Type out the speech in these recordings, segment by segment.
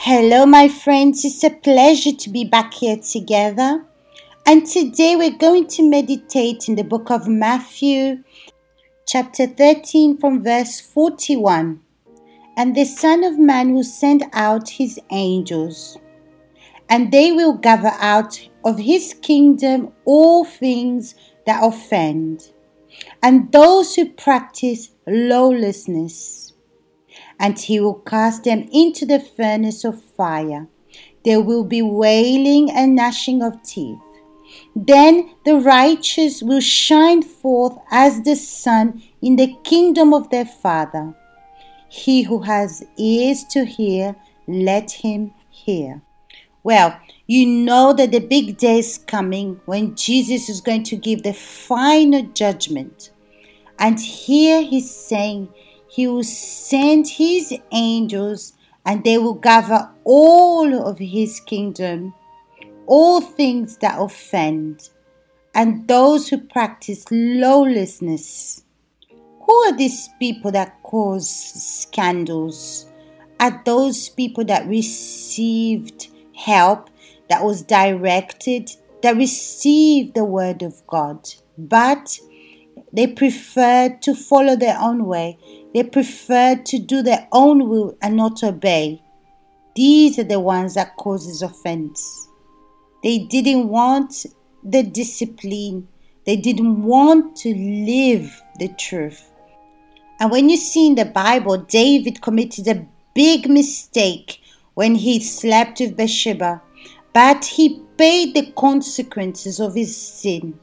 Hello, my friends. It's a pleasure to be back here together. And today we're going to meditate in the book of Matthew, chapter 13, from verse 41. And the Son of Man will send out his angels, and they will gather out of his kingdom all things that offend, and those who practice lawlessness and he will cast them into the furnace of fire. There will be wailing and gnashing of teeth. Then the righteous will shine forth as the sun in the kingdom of their Father. He who has ears to hear, let him hear. Well, you know that the big day is coming when Jesus is going to give the final judgment. And here he's saying, he will send his angels and they will gather all of his kingdom, all things that offend, and those who practice lawlessness. Who are these people that cause scandals? Are those people that received help that was directed, that received the word of God, but they preferred to follow their own way. They preferred to do their own will and not obey. These are the ones that causes offense. They didn't want the discipline. They didn't want to live the truth. And when you see in the Bible, David committed a big mistake when he slept with Bathsheba, but he paid the consequences of his sin.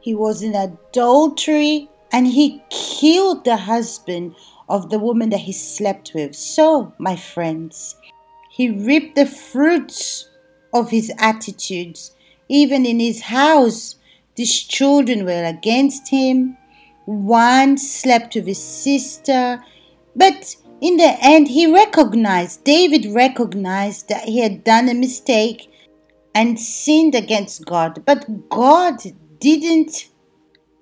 He was in adultery and he killed the husband of the woman that he slept with. So, my friends, he reaped the fruits of his attitudes. Even in his house, these children were against him. One slept with his sister. But in the end, he recognized, David recognized that he had done a mistake and sinned against God. But God didn't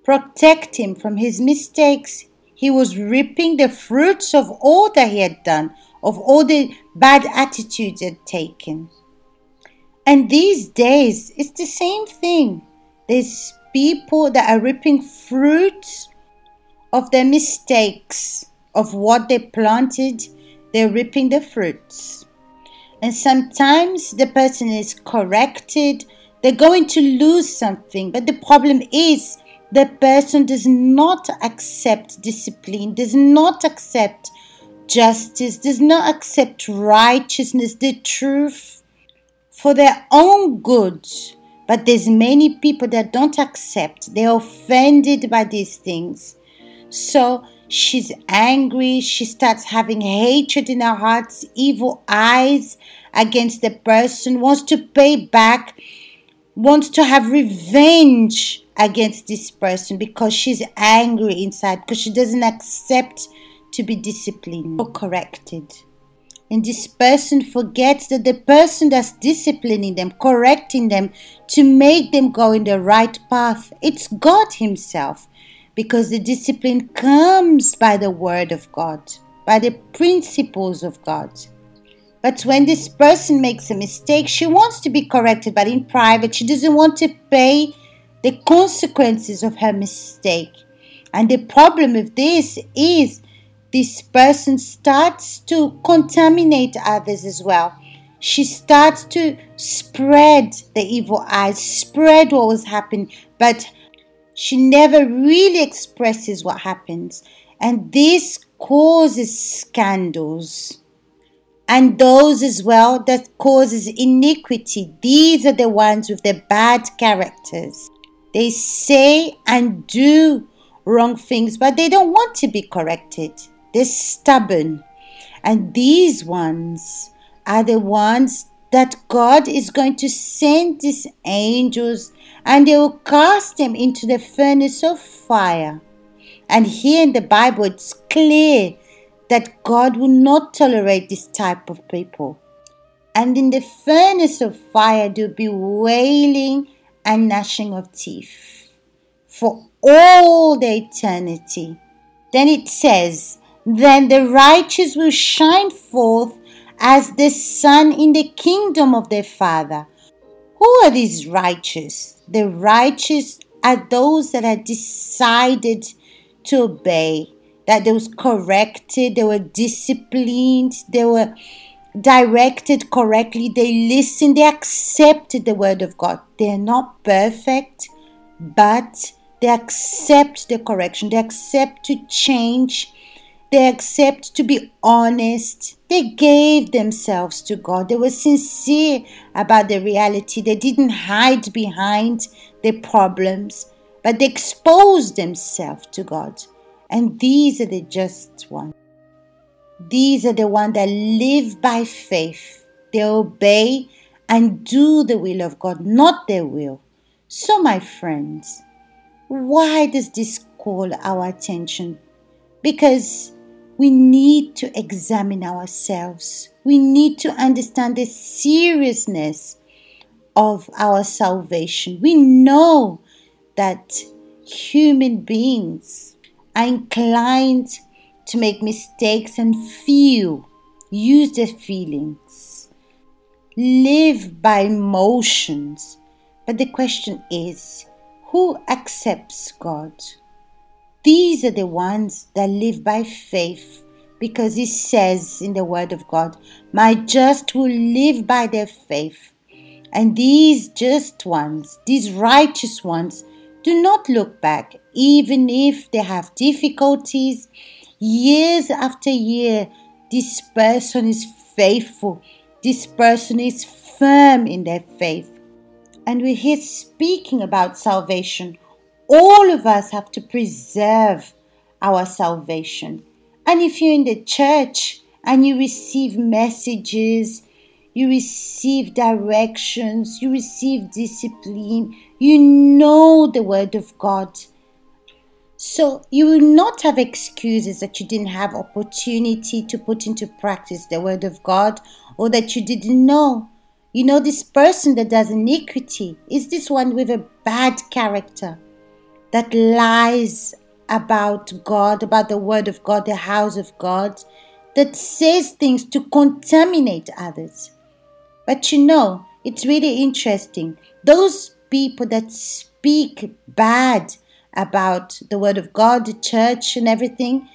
protect him from his mistakes. He was reaping the fruits of all that he had done, of all the bad attitudes he had taken. And these days, it's the same thing. There's people that are reaping fruits of their mistakes, of what they planted, they're reaping the fruits. And sometimes the person is corrected they're going to lose something. But the problem is the person does not accept discipline, does not accept justice, does not accept righteousness, the truth for their own good. But there's many people that don't accept. They're offended by these things. So she's angry. She starts having hatred in her heart, evil eyes against the person, wants to pay back wants to have revenge against this person because she's angry inside, because she doesn't accept to be disciplined or corrected. And this person forgets that the person that's disciplining them, correcting them to make them go in the right path, it's God Himself. Because the discipline comes by the Word of God, by the principles of God. But when this person makes a mistake, she wants to be corrected, but in private, she doesn't want to pay the consequences of her mistake. And the problem with this is this person starts to contaminate others as well. She starts to spread the evil eyes, spread what was happening, but she never really expresses what happens. And this causes scandals and those as well that causes iniquity. These are the ones with the bad characters. They say and do wrong things, but they don't want to be corrected. They're stubborn. And these ones are the ones that God is going to send these angels and they will cast them into the furnace of fire. And here in the Bible, it's clear that God will not tolerate this type of people. And in the furnace of fire, there'll be wailing and gnashing of teeth for all the eternity. Then it says, Then the righteous will shine forth as the sun in the kingdom of their Father. Who are these righteous? The righteous are those that are decided to obey, that they was corrected, they were disciplined, they were directed correctly, they listened, they accepted the word of God. They're not perfect, but they accept the correction, they accept to change, they accept to be honest. They gave themselves to God. They were sincere about the reality. They didn't hide behind their problems, but they exposed themselves to God. And these are the just ones. These are the ones that live by faith. They obey and do the will of God, not their will. So, my friends, why does this call our attention? Because we need to examine ourselves. We need to understand the seriousness of our salvation. We know that human beings are inclined to make mistakes and feel, use their feelings, live by emotions. But the question is who accepts God? These are the ones that live by faith because He says in the Word of God, My just will live by their faith. And these just ones, these righteous ones, do not look back, even if they have difficulties. Years after year, this person is faithful, this person is firm in their faith. And we're here speaking about salvation all of us have to preserve our salvation. And if you're in the church and you receive messages, you receive directions, you receive discipline, you know the Word of God. So you will not have excuses that you didn't have opportunity to put into practice the Word of God or that you didn't know. You know, this person that does iniquity is this one with a bad character that lies about God, about the Word of God, the house of God, that says things to contaminate others. But you know, it's really interesting. Those people that speak bad about the Word of God, the church, and everything,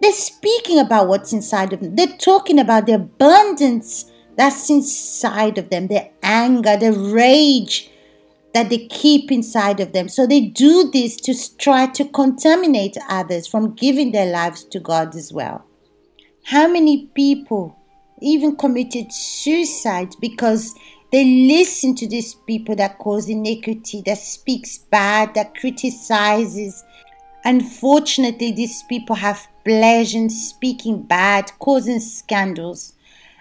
they're speaking about what's inside of them. They're talking about the abundance that's inside of them, the anger, the rage, that they keep inside of them. So they do this to try to contaminate others from giving their lives to God as well. How many people even committed suicide because they listen to these people that cause iniquity, that speaks bad, that criticizes. Unfortunately, these people have pleasure in speaking bad, causing scandals.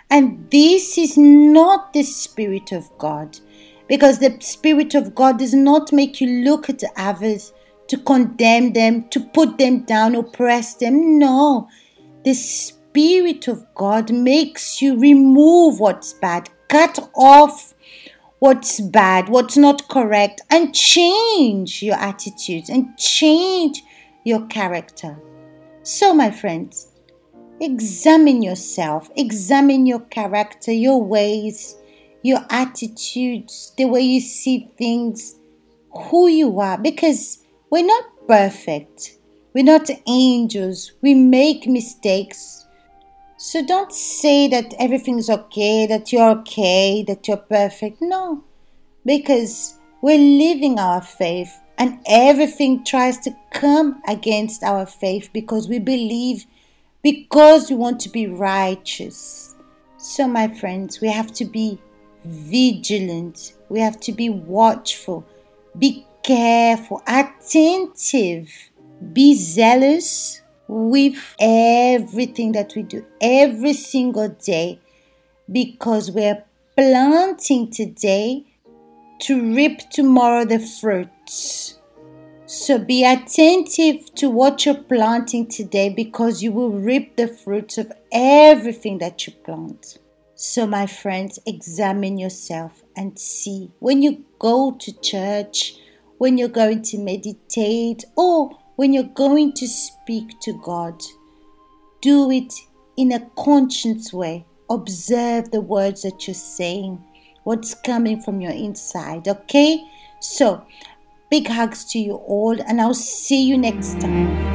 And this is not the Spirit of God because the Spirit of God does not make you look at others to condemn them, to put them down, oppress them. No, the Spirit of God makes you remove what's bad, cut off what's bad, what's not correct, and change your attitudes and change your character. So, my friends, examine yourself, examine your character, your ways your attitudes, the way you see things, who you are, because we're not perfect. We're not angels. We make mistakes. So don't say that everything's okay, that you're okay, that you're perfect. No, because we're living our faith and everything tries to come against our faith because we believe, because we want to be righteous. So, my friends, we have to be vigilant. We have to be watchful, be careful, attentive, be zealous with everything that we do every single day because we're planting today to reap tomorrow the fruits. So be attentive to what you're planting today because you will reap the fruits of everything that you plant. So, my friends, examine yourself and see when you go to church, when you're going to meditate, or when you're going to speak to God, do it in a conscious way observe the words that you're saying, what's coming from your inside, okay? So, big hugs to you all, and I'll see you next time.